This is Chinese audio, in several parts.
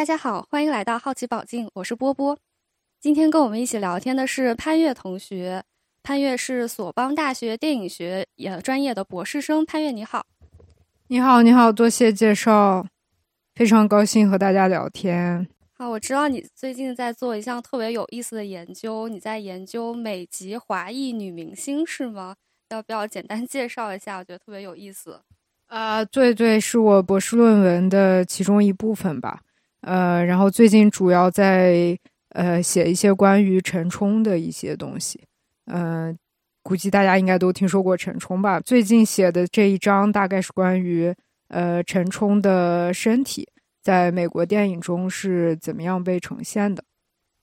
大家好，欢迎来到好奇宝镜，我是波波。今天跟我们一起聊天的是潘越同学，潘越是索邦大学电影学也专业的博士生。潘越你好，你好，你好，多谢介绍，非常高兴和大家聊天。好，我知道你最近在做一项特别有意思的研究，你在研究美籍华裔女明星是吗？要不要简单介绍一下？我觉得特别有意思。啊，对对，是我博士论文的其中一部分吧。呃，然后最近主要在呃写一些关于陈冲的一些东西，嗯，估计大家应该都听说过陈冲吧？最近写的这一章大概是关于呃陈冲的身体在美国电影中是怎么样被呈现的。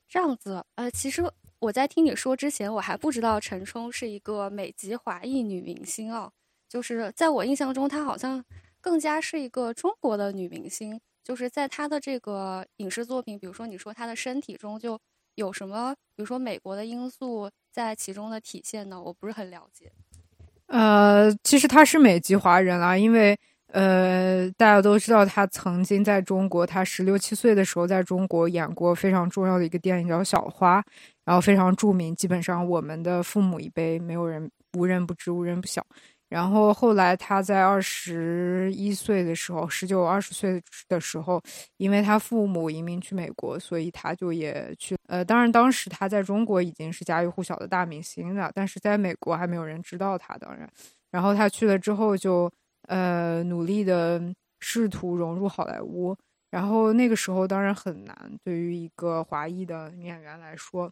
这样子，呃，其实我在听你说之前，我还不知道陈冲是一个美籍华裔女明星哦，就是在我印象中，她好像更加是一个中国的女明星。就是在他的这个影视作品，比如说你说他的身体中就有什么，比如说美国的因素在其中的体现呢？我不是很了解。呃，其实他是美籍华人啦，因为呃大家都知道他曾经在中国，他十六七岁的时候在中国演过非常重要的一个电影叫《小花》，然后非常著名，基本上我们的父母一辈没有人无人不知，无人不晓。然后后来他在二十一岁的时候，十九二十岁的时候，因为他父母移民去美国，所以他就也去。呃，当然当时他在中国已经是家喻户晓的大明星了，但是在美国还没有人知道他。当然，然后他去了之后，就呃努力的试图融入好莱坞。然后那个时候当然很难，对于一个华裔的女演员来说，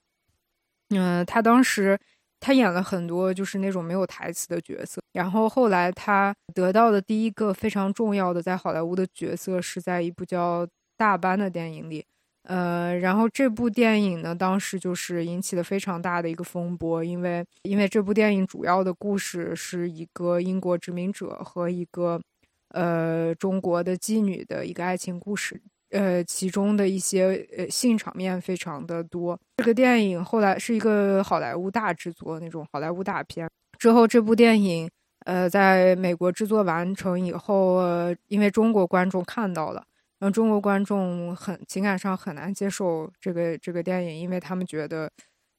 嗯，他当时。他演了很多就是那种没有台词的角色，然后后来他得到的第一个非常重要的在好莱坞的角色是在一部叫《大班》的电影里，呃，然后这部电影呢，当时就是引起了非常大的一个风波，因为因为这部电影主要的故事是一个英国殖民者和一个呃中国的妓女的一个爱情故事。呃，其中的一些呃性场面非常的多。这个电影后来是一个好莱坞大制作那种好莱坞大片。之后这部电影呃在美国制作完成以后，呃因为中国观众看到了，然后中国观众很情感上很难接受这个这个电影，因为他们觉得，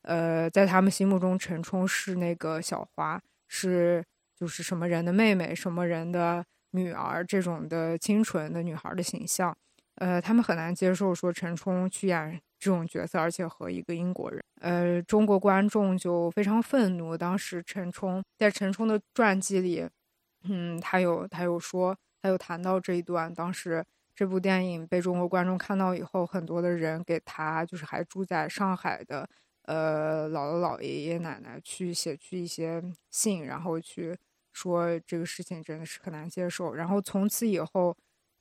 呃，在他们心目中陈冲是那个小花，是就是什么人的妹妹，什么人的女儿这种的清纯的女孩的形象。呃，他们很难接受说陈冲去演这种角色，而且和一个英国人。呃，中国观众就非常愤怒。当时陈冲在陈冲的传记里，嗯，他有他有说，他有谈到这一段。当时这部电影被中国观众看到以后，很多的人给他就是还住在上海的呃姥姥姥爷爷奶奶去写去一些信，然后去说这个事情真的是很难接受。然后从此以后。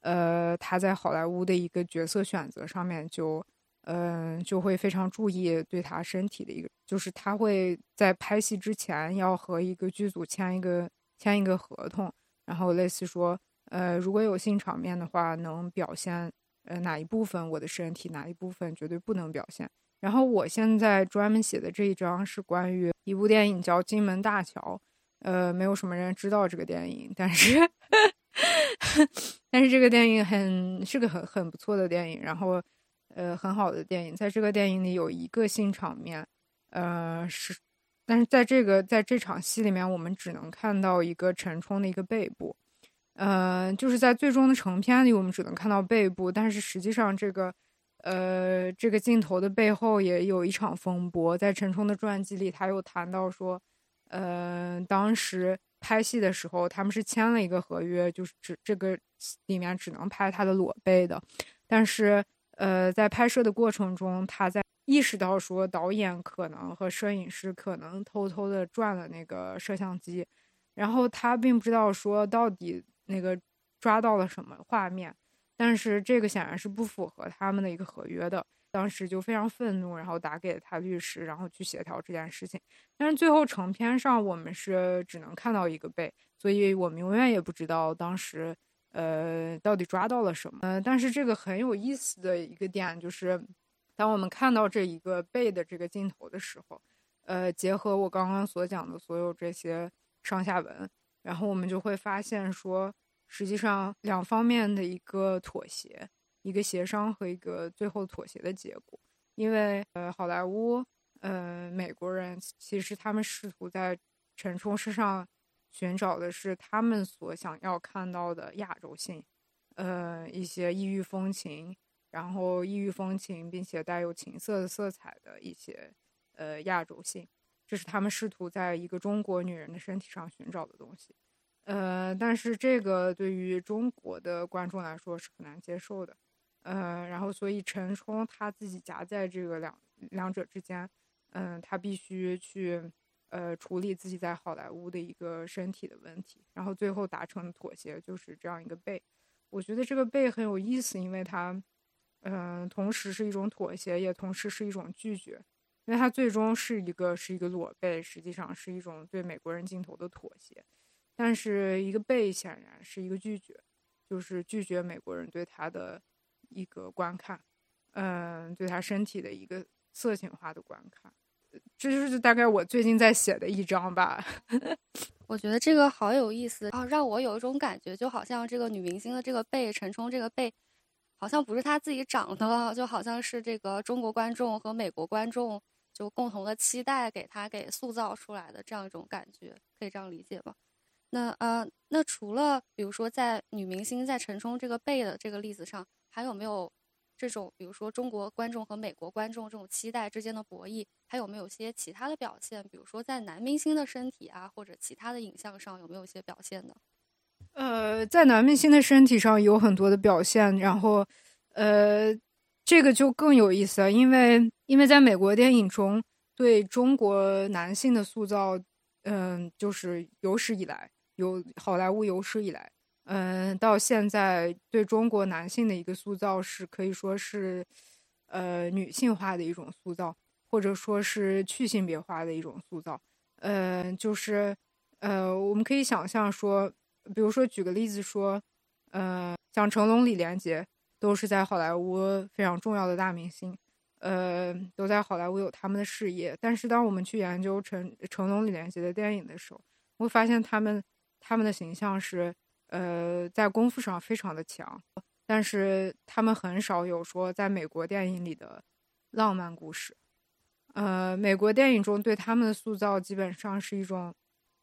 呃，他在好莱坞的一个角色选择上面，就，嗯，就会非常注意对他身体的一个，就是他会在拍戏之前要和一个剧组签一个签一个合同，然后类似说，呃，如果有性场面的话，能表现呃哪一部分我的身体，哪一部分绝对不能表现。然后我现在专门写的这一章是关于一部电影叫《金门大桥》，呃，没有什么人知道这个电影，但是。但是这个电影很是个很很不错的电影，然后呃很好的电影，在这个电影里有一个性场面，呃是，但是在这个在这场戏里面，我们只能看到一个陈冲的一个背部，呃就是在最终的成片里，我们只能看到背部，但是实际上这个呃这个镜头的背后也有一场风波，在陈冲的传记里，他又谈到说，呃当时。拍戏的时候，他们是签了一个合约，就是只这个里面只能拍他的裸背的。但是，呃，在拍摄的过程中，他在意识到说导演可能和摄影师可能偷偷的转了那个摄像机，然后他并不知道说到底那个抓到了什么画面。但是这个显然是不符合他们的一个合约的。当时就非常愤怒，然后打给了他律师，然后去协调这件事情。但是最后成片上，我们是只能看到一个背，所以我们永远也不知道当时，呃，到底抓到了什么。呃，但是这个很有意思的一个点就是，当我们看到这一个背的这个镜头的时候，呃，结合我刚刚所讲的所有这些上下文，然后我们就会发现说，实际上两方面的一个妥协。一个协商和一个最后妥协的结果。因为呃，好莱坞，呃，美国人其实他们试图在陈冲身上寻找的是他们所想要看到的亚洲性，呃，一些异域风情，然后异域风情并且带有情色的色彩的一些呃亚洲性，这是他们试图在一个中国女人的身体上寻找的东西。呃，但是这个对于中国的观众来说是很难接受的。呃，然后所以陈冲他自己夹在这个两两者之间，嗯，他必须去呃处理自己在好莱坞的一个身体的问题，然后最后达成的妥协就是这样一个背。我觉得这个背很有意思，因为它嗯同时是一种妥协，也同时是一种拒绝，因为它最终是一个是一个裸背，实际上是一种对美国人镜头的妥协，但是一个背显然是一个拒绝，就是拒绝美国人对他的。一个观看，嗯，对他身体的一个色情化的观看，这就是大概我最近在写的一章吧。我觉得这个好有意思啊，让我有一种感觉，就好像这个女明星的这个背，陈冲这个背，好像不是她自己长的，就好像是这个中国观众和美国观众就共同的期待给她给塑造出来的这样一种感觉，可以这样理解吗？那呃，那除了比如说在女明星在陈冲这个背的这个例子上。还有没有这种，比如说中国观众和美国观众这种期待之间的博弈？还有没有些其他的表现？比如说在男明星的身体啊，或者其他的影像上，有没有一些表现呢？呃，在男明星的身体上有很多的表现，然后，呃，这个就更有意思了，因为因为在美国电影中对中国男性的塑造，嗯，就是有史以来有好莱坞有史以来。嗯，到现在对中国男性的一个塑造是可以说是，呃，女性化的一种塑造，或者说是去性别化的一种塑造。嗯，就是，呃，我们可以想象说，比如说举个例子说，呃，像成龙、李连杰都是在好莱坞非常重要的大明星，呃，都在好莱坞有他们的事业。但是当我们去研究成成龙、李连杰的电影的时候，会发现他们他们的形象是。呃，在功夫上非常的强，但是他们很少有说在美国电影里的浪漫故事。呃，美国电影中对他们的塑造基本上是一种，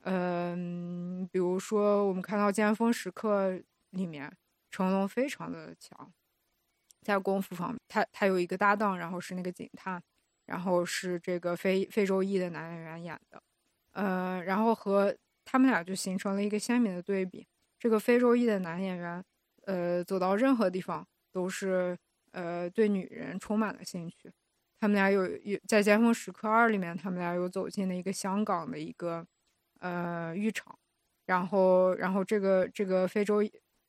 嗯，比如说我们看到《尖峰时刻》里面，成龙非常的强，在功夫方面，他他有一个搭档，然后是那个警探，然后是这个非非洲裔的男演员演的，呃，然后和他们俩就形成了一个鲜明的对比。这个非洲裔的男演员，呃，走到任何地方都是呃对女人充满了兴趣。他们俩有有在《尖峰时刻二》里面，他们俩有走进了一个香港的一个呃浴场，然后然后这个这个非洲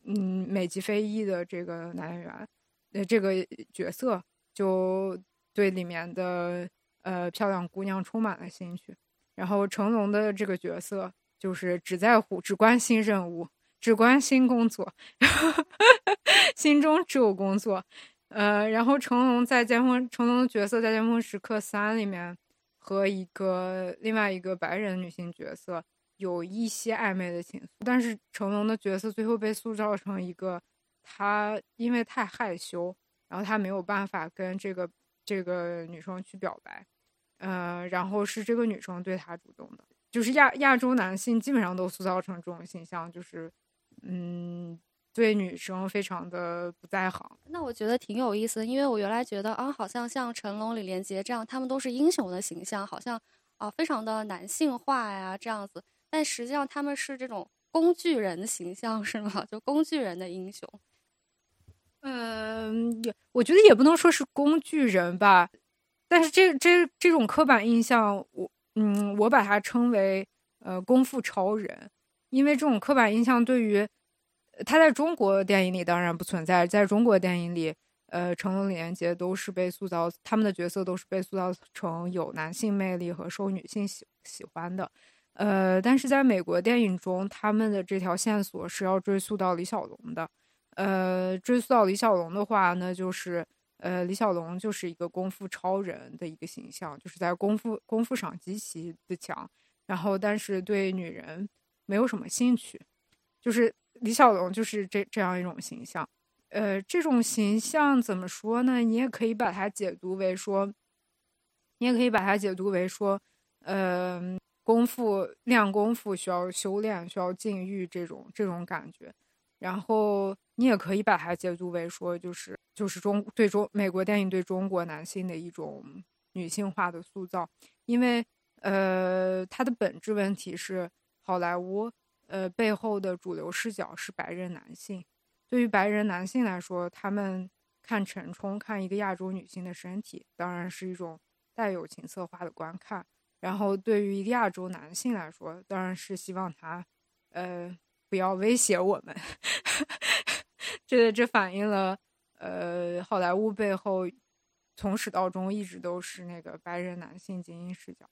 嗯美籍非裔的这个男演员，呃这个角色就对里面的呃漂亮姑娘充满了兴趣。然后成龙的这个角色就是只在乎只关心任务。只关心工作，然 后心中只有工作。呃，然后成龙在《尖峰》，成龙的角色在《尖峰时刻三》里面和一个另外一个白人女性角色有一些暧昧的情愫，但是成龙的角色最后被塑造成一个他因为太害羞，然后他没有办法跟这个这个女生去表白。呃，然后是这个女生对他主动的，就是亚亚洲男性基本上都塑造成这种形象，就是。嗯，对女生非常的不在行。那我觉得挺有意思的，因为我原来觉得啊，好像像成龙、李连杰这样，他们都是英雄的形象，好像啊非常的男性化呀这样子。但实际上他们是这种工具人的形象，是吗？就工具人的英雄。嗯，也我觉得也不能说是工具人吧，但是这这这种刻板印象，我嗯，我把它称为呃功夫超人。因为这种刻板印象对于他在中国电影里当然不存在，在中国电影里，呃，成龙、李连杰都是被塑造，他们的角色都是被塑造成有男性魅力和受女性喜喜欢的，呃，但是在美国电影中，他们的这条线索是要追溯到李小龙的，呃，追溯到李小龙的话，那就是呃，李小龙就是一个功夫超人的一个形象，就是在功夫功夫上极其的强，然后但是对女人。没有什么兴趣，就是李小龙就是这这样一种形象，呃，这种形象怎么说呢？你也可以把它解读为说，你也可以把它解读为说，呃，功夫练功夫需要修炼，需要禁欲这种这种感觉。然后你也可以把它解读为说，就是就是中对中美国电影对中国男性的一种女性化的塑造，因为呃，它的本质问题是好莱坞呃背后的主流视角是白人男性。对于白人男性来说，他们看陈冲，看一个亚洲女性的身体，当然是一种带有情色化的观看。然后，对于一个亚洲男性来说，当然是希望他，呃，不要威胁我们。这这反映了，呃，好莱坞背后从始到终一直都是那个白人男性精英视角。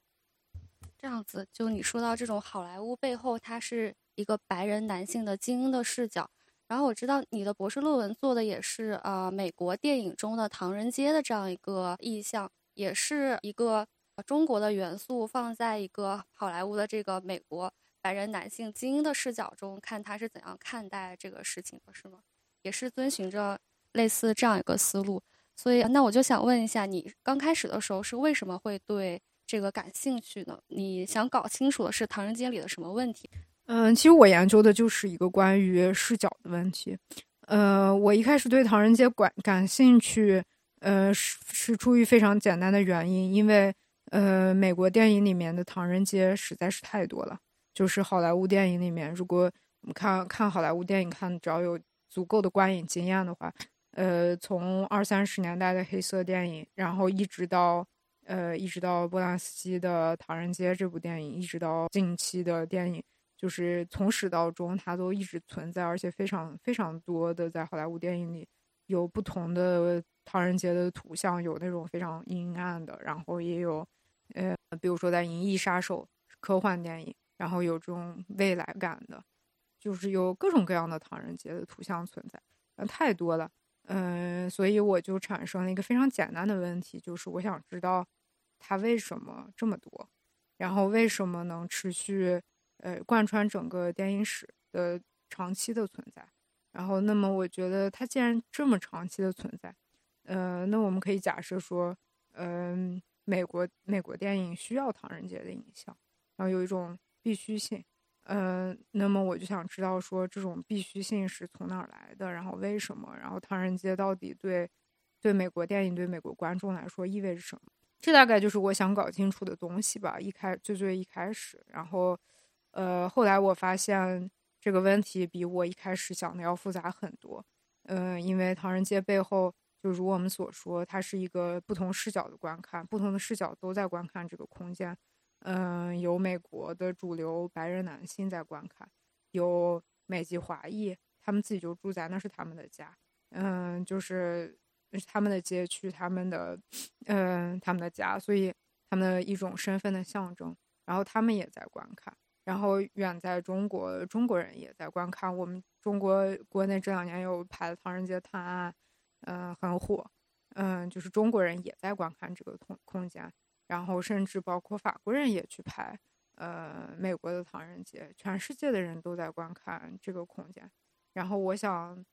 这样子，就你说到这种好莱坞背后，它是一个白人男性的精英的视角。然后我知道你的博士论文做的也是呃美国电影中的唐人街的这样一个意象，也是一个中国的元素放在一个好莱坞的这个美国白人男性精英的视角中看他是怎样看待这个事情的，是吗？也是遵循着类似这样一个思路。所以那我就想问一下，你刚开始的时候是为什么会对这个感兴趣呢？你想搞清楚的是唐人街里的什么问题？嗯，其实我研究的就是一个关于视角的问题。呃，我一开始对唐人街感感兴趣，呃，是是出于非常简单的原因，因为呃，美国电影里面的唐人街实在是太多了。就是好莱坞电影里面，如果我们看看好莱坞电影，看只要有足够的观影经验的话，呃，从二三十年代的黑色电影，然后一直到呃，一直到波兰斯基的《唐人街》这部电影，一直到近期的电影。就是从始到终，它都一直存在，而且非常非常多的在好莱坞电影里有不同的唐人街的图像，有那种非常阴暗的，然后也有，呃，比如说在《银翼杀手》科幻电影，然后有这种未来感的，就是有各种各样的唐人街的图像存在，嗯，太多了，嗯，所以我就产生了一个非常简单的问题，就是我想知道它为什么这么多，然后为什么能持续。呃，贯穿整个电影史的长期的存在，然后，那么我觉得它既然这么长期的存在，呃，那我们可以假设说，嗯，美国美国电影需要唐人街的影像，然后有一种必须性，呃，那么我就想知道说这种必须性是从哪儿来的，然后为什么，然后唐人街到底对对美国电影对美国观众来说意味着什么？这大概就是我想搞清楚的东西吧。一开最最一开始，然后。呃，后来我发现这个问题比我一开始想的要复杂很多。嗯，因为唐人街背后，就如我们所说，它是一个不同视角的观看，不同的视角都在观看这个空间。嗯，有美国的主流白人男性在观看，有美籍华裔，他们自己就住在那是他们的家。嗯，就是他们的街区，他们的嗯他们的家，所以他们的一种身份的象征。然后他们也在观看。然后远在中国，中国人也在观看。我们中国国内这两年有拍《唐人街探案》，嗯，很火，嗯，就是中国人也在观看这个空空间。然后甚至包括法国人也去拍，呃，美国的唐人街，全世界的人都在观看这个空间。然后我想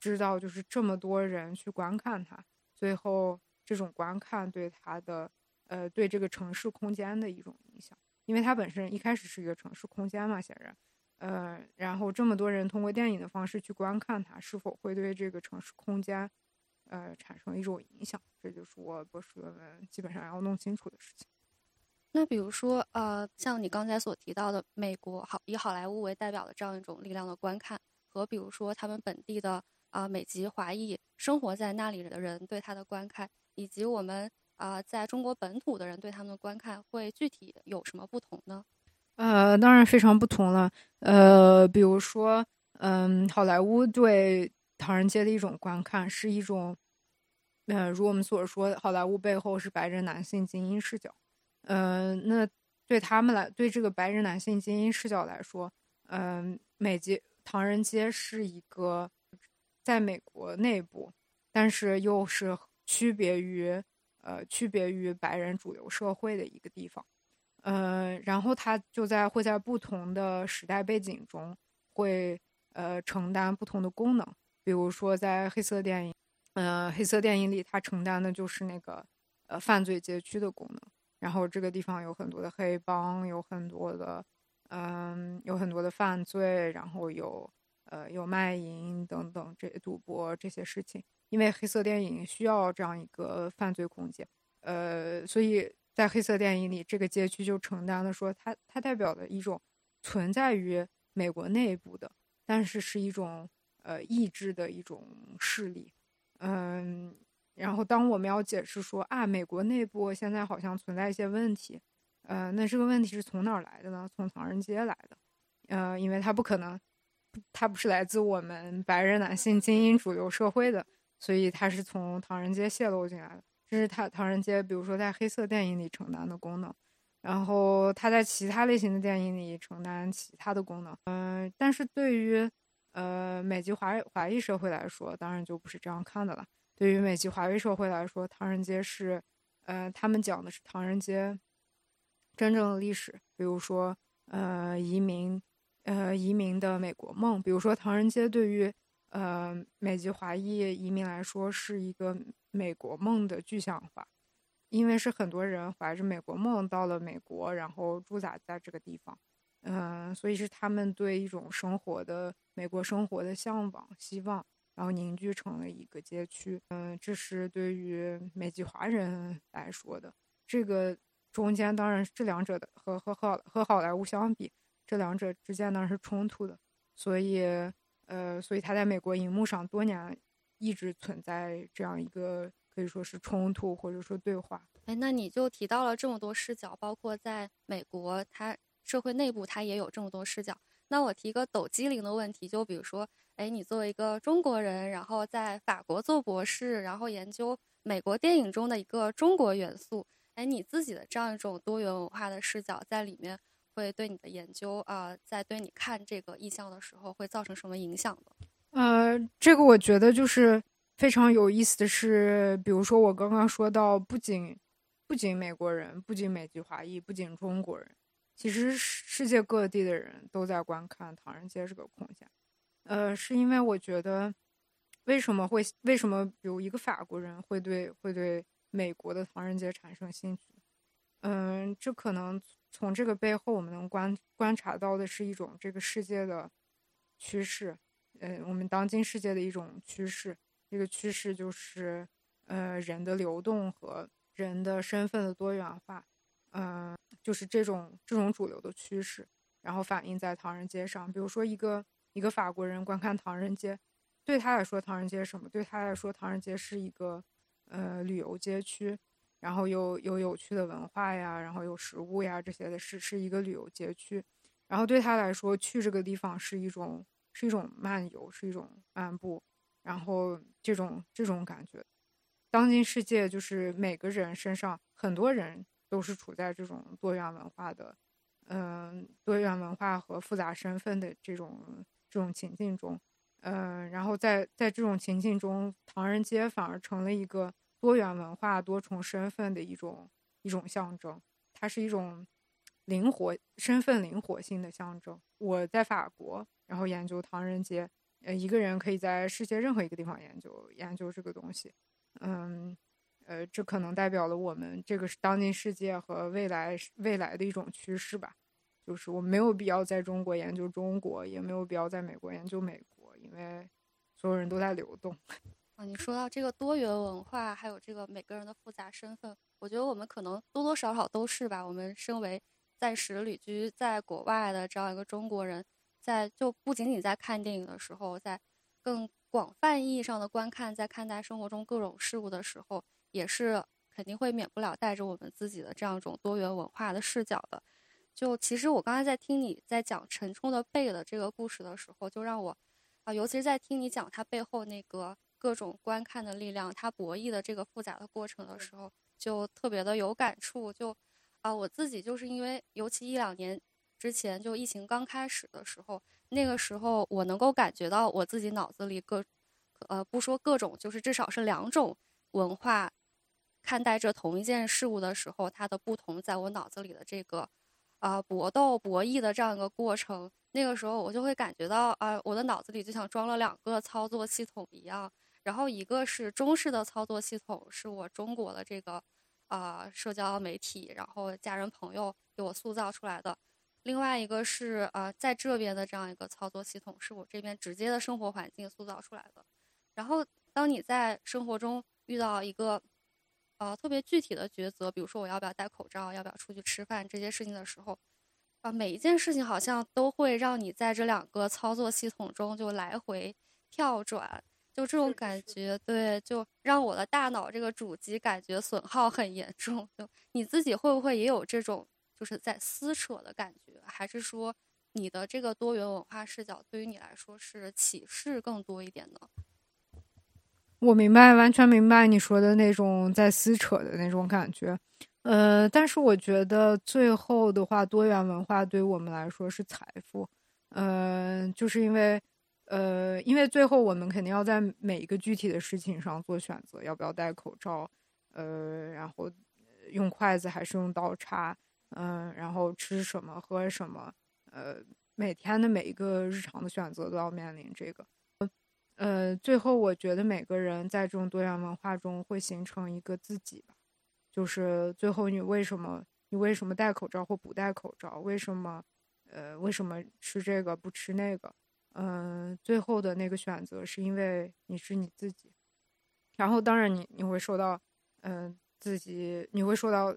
知道，就是这么多人去观看它，最后这种观看对它的，呃，对这个城市空间的一种影响。因为它本身一开始是一个城市空间嘛，显然，呃，然后这么多人通过电影的方式去观看它，是否会对这个城市空间，呃，产生一种影响？这就是我博士论文基本上要弄清楚的事情。那比如说，呃，像你刚才所提到的，美国好以好莱坞为代表的这样一种力量的观看，和比如说他们本地的啊美籍华裔生活在那里的人对他的观看，以及我们。啊，在中国本土的人对他们的观看会具体有什么不同呢？呃，当然非常不同了。呃，比如说，嗯，好莱坞对唐人街的一种观看是一种，呃，如我们所说，好莱坞背后是白人男性精英视角。嗯，那对他们来，对这个白人男性精英视角来说，嗯，美籍唐人街是一个在美国内部，但是又是区别于。呃，区别于白人主流社会的一个地方，呃，然后他就在会在不同的时代背景中会呃承担不同的功能。比如说在黑色电影，呃，黑色电影里，它承担的就是那个呃犯罪街区的功能。然后这个地方有很多的黑帮，有很多的，嗯，有很多的犯罪，然后有呃有卖淫等等这赌博这些事情。因为黑色电影需要这样一个犯罪空间，呃，所以在黑色电影里，这个街区就承担了说它它代表的一种存在于美国内部的，但是是一种呃意志的一种势力，嗯。然后，当我们要解释说啊，美国内部现在好像存在一些问题，呃，那这个问题是从哪儿来的呢？从唐人街来的，呃，因为它不可能，它不是来自我们白人男性精英主流社会的，所以它是从唐人街泄露进来的。这是它唐人街，比如说在黑色电影里承担的功能，然后它在其他类型的电影里承担其他的功能。嗯，但是对于呃美籍华华裔社会来说，当然就不是这样看的了。对于美籍华裔社会来说，唐人街是，呃，他们讲的是唐人街真正的历史，比如说，呃，移民，呃，移民的美国梦。比如说，唐人街对于，呃，美籍华裔移民来说是一个美国梦的具象化，因为是很多人怀着美国梦到了美国，然后驻扎在这个地方，嗯，所以是他们对一种生活的美国生活的向往、希望。然后凝聚成了一个街区，嗯，这是对于美籍华人来说的。这个中间当然这两者的和和好和好莱坞相比，这两者之间当然是冲突的。所以，呃，所以他在美国荧幕上多年一直存在这样一个可以说是冲突或者说对话。哎，那你就提到了这么多视角，包括在美国，它社会内部它也有这么多视角。那我提一个抖机灵的问题，就比如说，哎，你作为一个中国人，然后在法国做博士，然后研究美国电影中的一个中国元素，哎，你自己的这样一种多元文化的视角在里面，会对你的研究啊，在对你看这个意象的时候，会造成什么影响呢？呃，这个我觉得就是非常有意思的是，比如说我刚刚说到，不仅不仅美国人，不仅美籍华裔，不仅中国人。其实世界各地的人都在观看唐人街这个空间，呃，是因为我觉得，为什么会为什么比如一个法国人会对会对美国的唐人街产生兴趣？嗯，这可能从这个背后我们能观观察到的是一种这个世界的趋势，呃，我们当今世界的一种趋势，这个趋势就是呃人的流动和人的身份的多元化。嗯，就是这种这种主流的趋势，然后反映在唐人街上。比如说，一个一个法国人观看唐人街，对他来说，唐人街什么？对他来说，唐人街是一个呃旅游街区，然后有有有趣的文化呀，然后有食物呀这些的，是是一个旅游街区。然后对他来说，去这个地方是一种是一种漫游，是一种漫步，然后这种这种感觉。当今世界就是每个人身上很多人。都是处在这种多元文化的，嗯，多元文化和复杂身份的这种这种情境中，嗯，然后在在这种情境中，唐人街反而成了一个多元文化、多重身份的一种一种象征。它是一种灵活身份灵活性的象征。我在法国，然后研究唐人街，呃，一个人可以在世界任何一个地方研究研究这个东西，嗯。呃，这可能代表了我们这个是当今世界和未来未来的一种趋势吧。就是我没有必要在中国研究中国，也没有必要在美国研究美国，因为所有人都在流动。啊，你说到这个多元文化，还有这个每个人的复杂身份，我觉得我们可能多多少少都是吧。我们身为暂时旅居在国外的这样一个中国人，在就不仅仅在看电影的时候，在更广泛意义上的观看，在看待生活中各种事物的时候。也是肯定会免不了带着我们自己的这样一种多元文化的视角的。就其实我刚才在听你在讲陈冲的背的这个故事的时候，就让我啊，尤其是在听你讲他背后那个各种观看的力量，他博弈的这个复杂的过程的时候，就特别的有感触。就啊，我自己就是因为尤其一两年之前，就疫情刚开始的时候，那个时候我能够感觉到我自己脑子里各呃不说各种，就是至少是两种文化。看待着同一件事物的时候，它的不同在我脑子里的这个，啊搏斗博弈的这样一个过程，那个时候我就会感觉到啊，我的脑子里就像装了两个操作系统一样。然后一个是中式的操作系统，是我中国的这个啊社交媒体，然后家人朋友给我塑造出来的。另外一个是呃在这边的这样一个操作系统，是我这边直接的生活环境塑造出来的。然后当你在生活中遇到一个呃特别具体的抉择，比如说我要不要戴口罩，要不要出去吃饭这些事情的时候，啊每一件事情好像都会让你在这两个操作系统中就来回跳转。就这种感觉，对，就让我的大脑这个主机感觉损耗很严重。就你自己会不会也有这种就是在撕扯的感觉？还是说你的这个多元文化视角对于你来说是启示更多一点呢？我明白，完全明白你说的那种在撕扯的那种感觉。呃，但是我觉得最后的话，多元文化对我们来说是财富。呃，就是因为。呃，因为最后我们肯定要在每一个具体的事情上做选择，要不要戴口罩，呃，然后用筷子还是用刀叉，嗯，然后吃什么喝什么，呃，每天的每一个日常的选择都要面临这个，呃，最后我觉得每个人在这种多元文化中会形成一个自己吧，就是最后你为什么你为什么戴口罩或不戴口罩，为什么呃为什么吃这个不吃那个。嗯，最后的那个选择是因为你是你自己，然后当然你你会受到，嗯，自己你会受到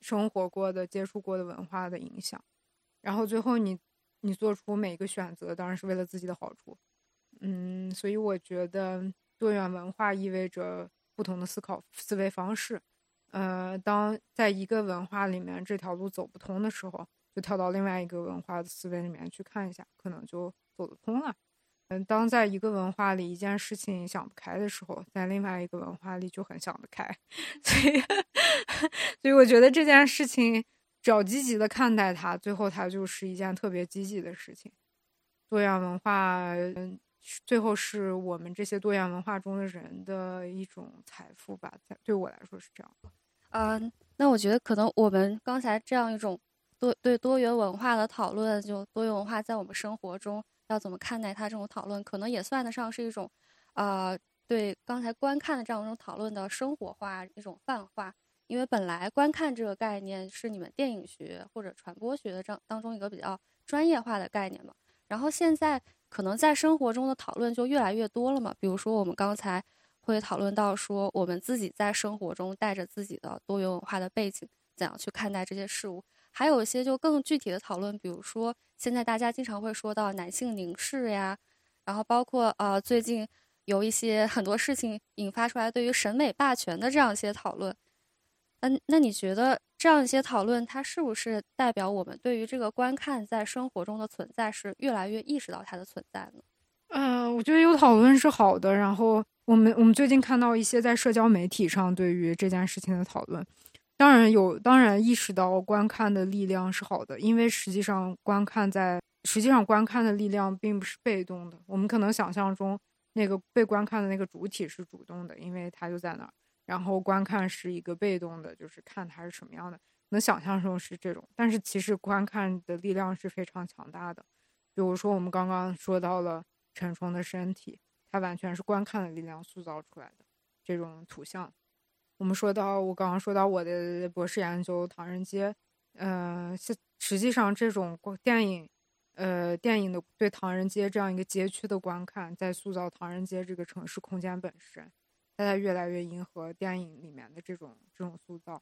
生活过的、接触过的文化的影响，然后最后你你做出每一个选择，当然是为了自己的好处。嗯，所以我觉得多元文化意味着不同的思考思维方式。呃，当在一个文化里面这条路走不通的时候，就跳到另外一个文化的思维里面去看一下，可能就。走得通了，嗯，当在一个文化里一件事情想不开的时候，在另外一个文化里就很想得开，所以，所以我觉得这件事情只要积极的看待它，最后它就是一件特别积极的事情。多元文化，嗯，最后是我们这些多元文化中的人的一种财富吧，在对我来说是这样。嗯，那我觉得可能我们刚才这样一种多对多元文化的讨论，就多元文化在我们生活中。要怎么看待它这种讨论，可能也算得上是一种，呃，对刚才观看的这样一种讨论的生活化一种泛化。因为本来观看这个概念是你们电影学或者传播学的这当中一个比较专业化的概念嘛。然后现在可能在生活中的讨论就越来越多了嘛。比如说我们刚才会讨论到说，我们自己在生活中带着自己的多元文化的背景，怎样去看待这些事物。还有一些就更具体的讨论，比如说现在大家经常会说到男性凝视呀，然后包括呃最近有一些很多事情引发出来对于审美霸权的这样一些讨论。嗯，那你觉得这样一些讨论，它是不是代表我们对于这个观看在生活中的存在是越来越意识到它的存在呢？嗯，我觉得有讨论是好的。然后我们我们最近看到一些在社交媒体上对于这件事情的讨论。当然有，当然意识到观看的力量是好的，因为实际上观看在实际上观看的力量并不是被动的。我们可能想象中那个被观看的那个主体是主动的，因为它就在那儿，然后观看是一个被动的，就是看它是什么样的。能想象中是这种，但是其实观看的力量是非常强大的。比如说我们刚刚说到了陈冲的身体，它完全是观看的力量塑造出来的这种图像。我们说到，我刚刚说到我的博士研究《唐人街》，呃，实实际上这种电影，呃，电影的对唐人街这样一个街区的观看，在塑造唐人街这个城市空间本身，它在越来越迎合电影里面的这种这种塑造，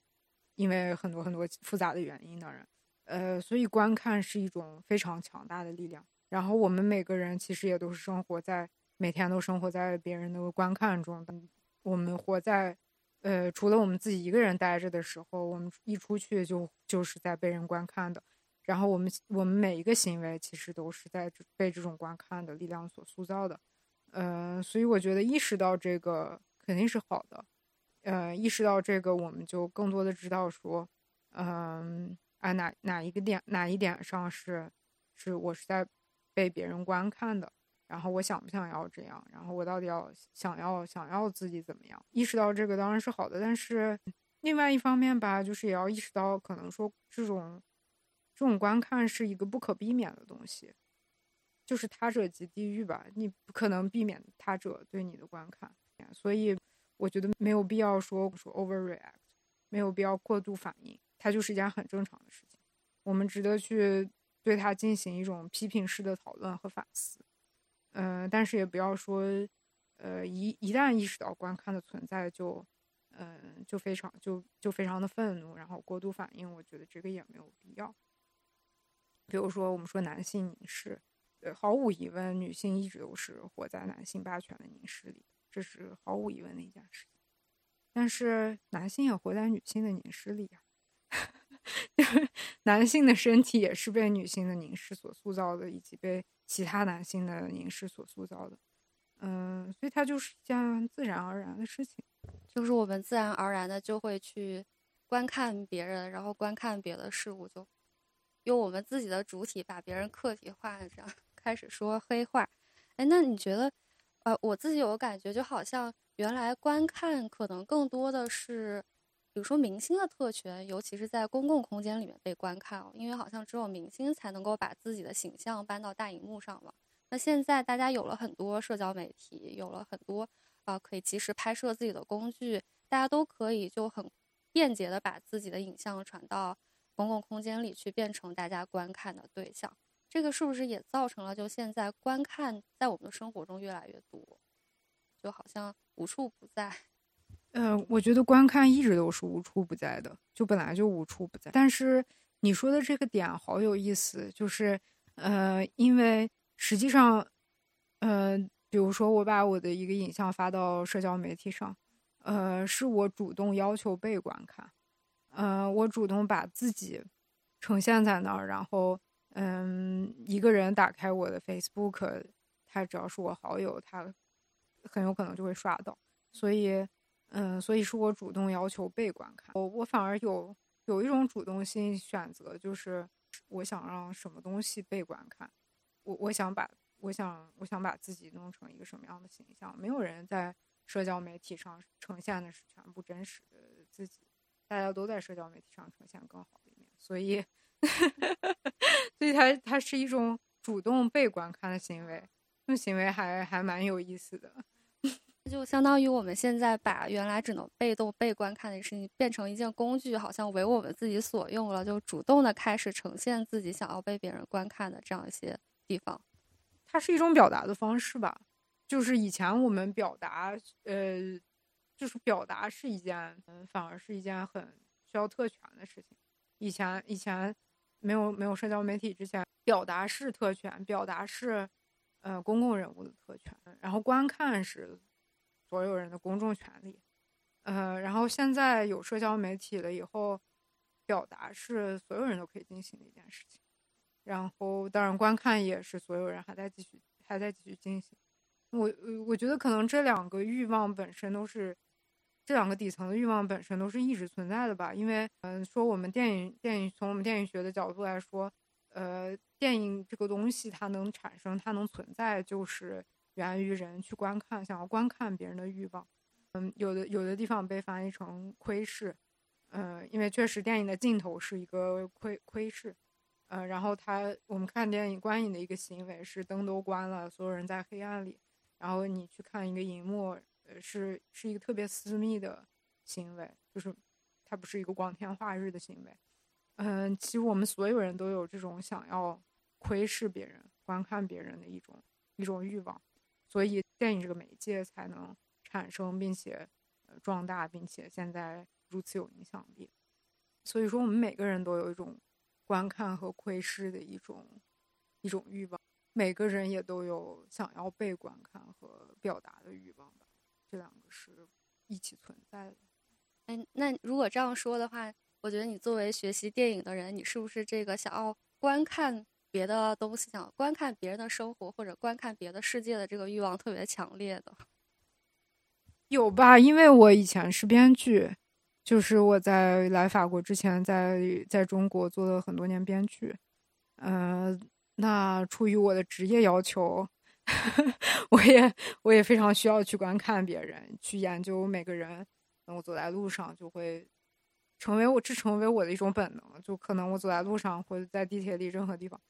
因为很多很多复杂的原因，当然，呃，所以观看是一种非常强大的力量。然后我们每个人其实也都是生活在每天都生活在别人的观看中，我们活在。呃，除了我们自己一个人待着的时候，我们一出去就就是在被人观看的。然后我们我们每一个行为其实都是在被这种观看的力量所塑造的。呃，所以我觉得意识到这个肯定是好的。呃，意识到这个，我们就更多的知道说，嗯，啊哪哪一个点哪一点上是是我是在被别人观看的。然后我想不想要这样？然后我到底要想要想要自己怎么样？意识到这个当然是好的，但是另外一方面吧，就是也要意识到，可能说这种这种观看是一个不可避免的东西。就是他者即地狱吧，你不可能避免他者对你的观看，所以我觉得没有必要说说 overreact，没有必要过度反应，它就是一件很正常的事情，我们值得去对它进行一种批评式的讨论和反思，嗯，但是也不要说，呃，一一旦意识到观看的存在就，嗯，就非常就就非常的愤怒，然后过度反应，我觉得这个也没有必要。比如说我们说男性凝视。呃毫无疑问，女性一直都是活在男性霸权的凝视里，这是毫无疑问的一件事情。但是男性也活在女性的凝视里呀，男性的身体也是被女性的凝视所塑造的，以及被其他男性的凝视所塑造的。嗯，所以它就是一件自然而然的事情，就是我们自然而然的就会去观看别人，然后观看别的事物，就用我们自己的主体把别人客体化，这样。开始说黑话，哎，那你觉得，呃，我自己有个感觉，就好像原来观看可能更多的是，比如说明星的特权，尤其是在公共空间里面被观看哦，因为好像只有明星才能够把自己的形象搬到大荧幕上嘛。那现在大家有了很多社交媒体，有了很多啊可以及时拍摄自己的工具，大家都可以就很便捷的把自己的影像传到公共空间里去，变成大家观看的对象。这个是不是也造成了就现在观看在我们的生活中越来越多，就好像无处不在。嗯，我觉得观看一直都是无处不在的，就本来就无处不在。但是你说的这个点好有意思，就是呃，因为实际上，呃，比如说我把我的一个影像发到社交媒体上，呃，是我主动要求被观看，呃，我主动把自己呈现在那儿，然后。嗯，一个人打开我的 Facebook，他只要是我好友，他很有可能就会刷到。所以，嗯，所以是我主动要求被观看。我我反而有有一种主动性选择，就是我想让什么东西被观看。我我想把我想我想把自己弄成一个什么样的形象？没有人在社交媒体上呈现的是全部真实的自己，大家都在社交媒体上呈现更好的一面。所以。所以，它它是一种主动被观看的行为，这种行为还还蛮有意思的。就相当于我们现在把原来只能被动被观看的事情变成一件工具，好像为我们自己所用了，就主动的开始呈现自己想要被别人观看的这样一些地方。它是一种表达的方式吧？就是以前我们表达，呃，就是表达是一件，嗯，反而是一件很需要特权的事情。以前以前。没有没有社交媒体之前，表达是特权，表达是，呃，公共人物的特权。然后观看是所有人的公众权利，呃，然后现在有社交媒体了以后，表达是所有人都可以进行的一件事情。然后当然观看也是所有人还在继续还在继续进行。我我觉得可能这两个欲望本身都是。这两个底层的欲望本身都是一直存在的吧？因为，嗯，说我们电影电影从我们电影学的角度来说，呃，电影这个东西它能产生，它能存在，就是源于人去观看，想要观看别人的欲望。嗯，有的有的地方被翻译成窥视，嗯，因为确实电影的镜头是一个窥窥视，呃，然后它我们看电影观影的一个行为是灯都关了，所有人在黑暗里，然后你去看一个荧幕。是是一个特别私密的行为，就是它不是一个光天化日的行为。嗯，其实我们所有人都有这种想要窥视别人、观看别人的一种一种欲望，所以电影这个媒介才能产生，并且壮大，并且现在如此有影响力。所以说，我们每个人都有一种观看和窥视的一种一种欲望，每个人也都有想要被观看和表达的欲望吧。这两个是一起存在的。哎，那如果这样说的话，我觉得你作为学习电影的人，你是不是这个想要观看别的东西，想观看别人的生活或者观看别的世界的这个欲望特别强烈的？有吧？因为我以前是编剧，就是我在来法国之前，在在中国做了很多年编剧。嗯，那出于我的职业要求。我也我也非常需要去观看别人，去研究每个人。我走在路上就会成为我，这成为我的一种本能。就可能我走在路上或者在地铁里任何地方，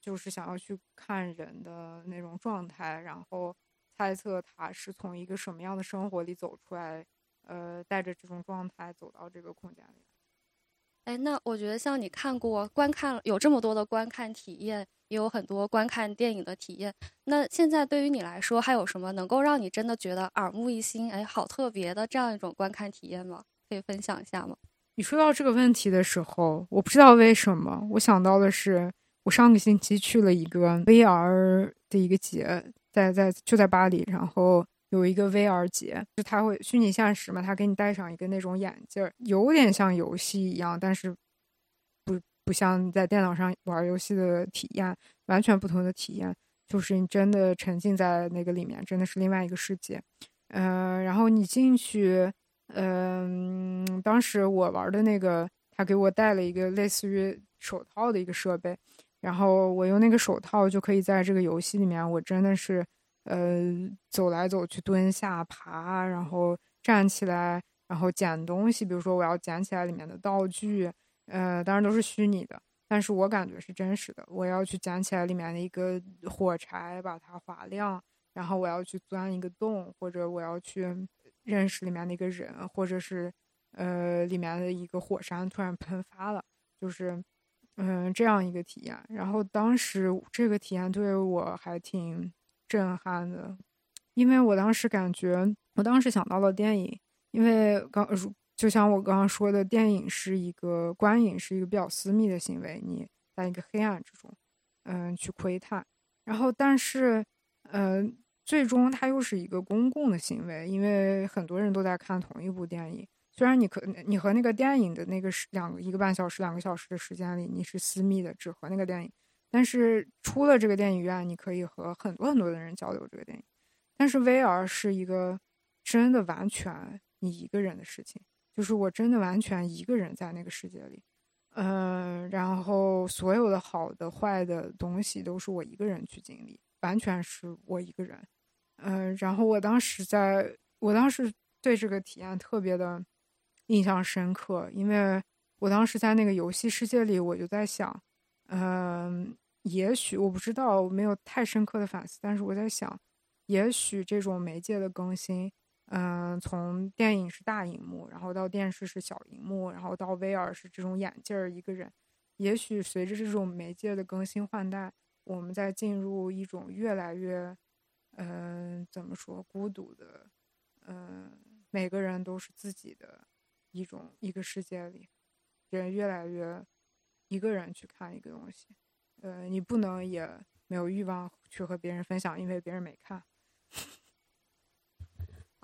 就是想要去看人的那种状态，然后猜测他是从一个什么样的生活里走出来，呃，带着这种状态走到这个空间里。哎，那我觉得像你看过观看有这么多的观看体验，也有很多观看电影的体验。那现在对于你来说，还有什么能够让你真的觉得耳目一新？哎，好特别的这样一种观看体验吗？可以分享一下吗？你说到这个问题的时候，我不知道为什么，我想到的是，我上个星期去了一个 VR 的一个节，在在就在巴黎，然后。有一个 VR 节，就它会虚拟现实嘛，它给你戴上一个那种眼镜儿，有点像游戏一样，但是不像在电脑上玩游戏的体验，完全不同的体验，就是你真的沉浸在那个里面，真的是另外一个世界。嗯，然后你进去，嗯，当时我玩的那个，他给我带了一个类似于手套的一个设备，然后我用那个手套就可以在这个游戏里面，我真的是。呃，走来走去，蹲下爬，然后站起来，然后捡东西。比如说，我要捡起来里面的道具，呃，当然都是虚拟的，但是我感觉是真实的。我要去捡起来里面的一个火柴，把它划亮，然后我要去钻一个洞，或者我要去认识里面的一个人，或者是呃，里面的一个火山突然喷发了，就是嗯这样一个体验。然后当时这个体验对我还挺。震撼的，因为我当时感觉，我当时想到了电影，因为刚就像我刚刚说的，电影是一个观影是一个比较私密的行为，你在一个黑暗之中，嗯，去窥探，然后但是，嗯，最终它又是一个公共的行为，因为很多人都在看同一部电影，虽然你可你和那个电影的那个时两个一个半小时两个小时的时间里，你是私密的，只和那个电影。但是出了这个电影院，你可以和很多很多的人交流这个电影。但是 VR 是一个真的完全你一个人的事情，就是我真的完全一个人在那个世界里，嗯，然后所有的好的坏的东西都是我一个人去经历，完全是我一个人，嗯，然后我当时在，我当时对这个体验特别的印象深刻，因为我当时在那个游戏世界里，我就在想，嗯。也许我不知道，没有太深刻的反思，但是我在想，也许这种媒介的更新，嗯，从电影是大荧幕，然后到电视是小荧幕，然后到 VR 是这种眼镜儿一个人，也许随着这种媒介的更新换代，我们在进入一种越来越，嗯，怎么说，孤独的，嗯，每个人都是自己的一种一个世界里，人越来越一个人去看一个东西。呃，你不能也没有欲望去和别人分享，因为别人没看。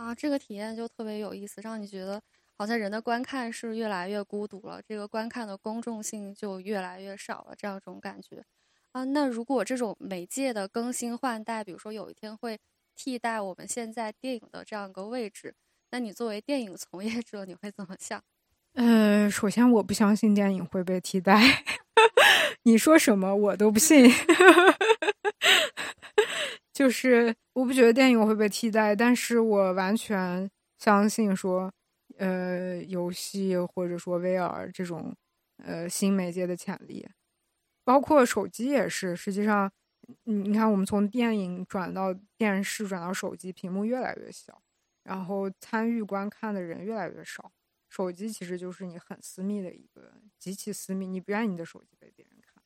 啊，这个体验就特别有意思，让你觉得好像人的观看是越来越孤独了，这个观看的公众性就越来越少了，这样一种感觉。啊，那如果这种媒介的更新换代，比如说有一天会替代我们现在电影的这样一个位置，那你作为电影从业者，你会怎么想？嗯，首先我不相信电影会被替代。你说什么我都不信，就是我不觉得电影会被替代，但是我完全相信说，呃，游戏或者说 VR 这种呃新媒介的潜力，包括手机也是。实际上，你看，我们从电影转到电视，转到手机，屏幕越来越小，然后参与观看的人越来越少。手机其实就是你很私密的一个极其私密，你不愿意你的手机被别人看。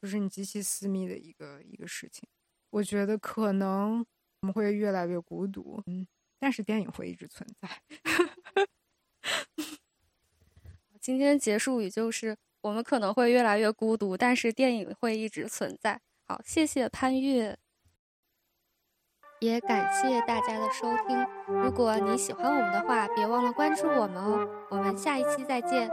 就是你极其私密的一个一个事情，我觉得可能我们会越来越孤独，嗯，但是电影会一直存在。今天结束语就是我们可能会越来越孤独，但是电影会一直存在。好，谢谢潘越，也感谢大家的收听。如果你喜欢我们的话，别忘了关注我们哦。我们下一期再见。